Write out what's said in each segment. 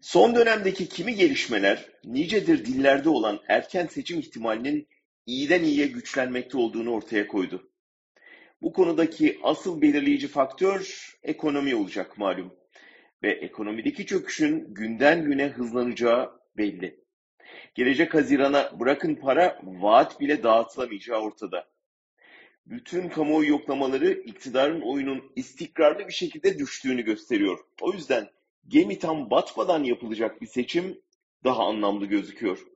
Son dönemdeki kimi gelişmeler, nicedir dillerde olan erken seçim ihtimalinin iyiden iyiye güçlenmekte olduğunu ortaya koydu. Bu konudaki asıl belirleyici faktör ekonomi olacak malum ve ekonomideki çöküşün günden güne hızlanacağı belli. Gelecek Haziran'a bırakın para, vaat bile dağıtılamayacağı ortada. Bütün kamuoyu yoklamaları iktidarın oyunun istikrarlı bir şekilde düştüğünü gösteriyor. O yüzden gemi tam batmadan yapılacak bir seçim daha anlamlı gözüküyor.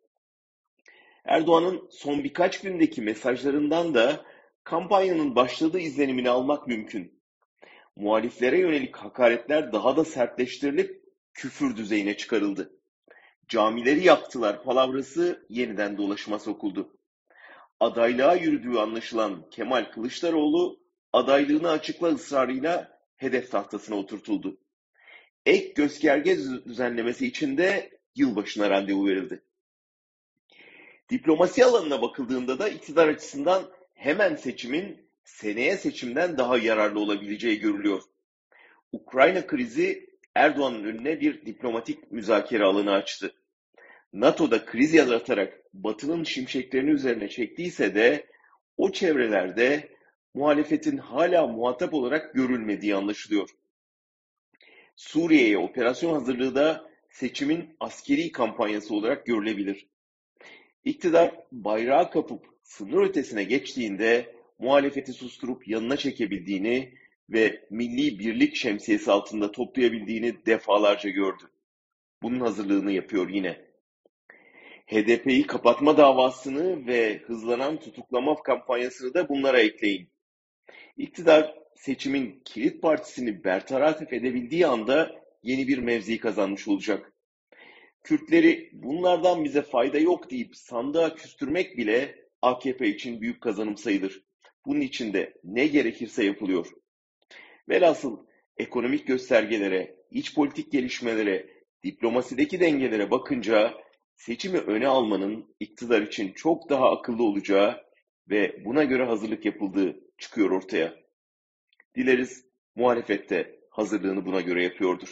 Erdoğan'ın son birkaç gündeki mesajlarından da kampanyanın başladığı izlenimini almak mümkün. Muhaliflere yönelik hakaretler daha da sertleştirilip küfür düzeyine çıkarıldı. Camileri yaktılar palavrası yeniden dolaşıma sokuldu. Adaylığa yürüdüğü anlaşılan Kemal Kılıçdaroğlu adaylığını açıkla ısrarıyla hedef tahtasına oturtuldu ek gösterge düzenlemesi için de yılbaşına randevu verildi. Diplomasi alanına bakıldığında da iktidar açısından hemen seçimin seneye seçimden daha yararlı olabileceği görülüyor. Ukrayna krizi Erdoğan'ın önüne bir diplomatik müzakere alanı açtı. NATO'da kriz yaratarak Batı'nın şimşeklerini üzerine çektiyse de o çevrelerde muhalefetin hala muhatap olarak görülmediği anlaşılıyor. Suriye'ye operasyon hazırlığı da seçimin askeri kampanyası olarak görülebilir. İktidar bayrağı kapıp sınır ötesine geçtiğinde muhalefeti susturup yanına çekebildiğini ve milli birlik şemsiyesi altında toplayabildiğini defalarca gördü. Bunun hazırlığını yapıyor yine. HDP'yi kapatma davasını ve hızlanan tutuklama kampanyasını da bunlara ekleyin. İktidar seçimin kilit partisini bertaraf edebildiği anda yeni bir mevzi kazanmış olacak. Kürtleri bunlardan bize fayda yok deyip sandığa küstürmek bile AKP için büyük kazanım sayılır. Bunun için de ne gerekirse yapılıyor. Velhasıl ekonomik göstergelere, iç politik gelişmelere, diplomasideki dengelere bakınca seçimi öne almanın iktidar için çok daha akıllı olacağı ve buna göre hazırlık yapıldığı çıkıyor ortaya. Dileriz muhalefette hazırlığını buna göre yapıyordur.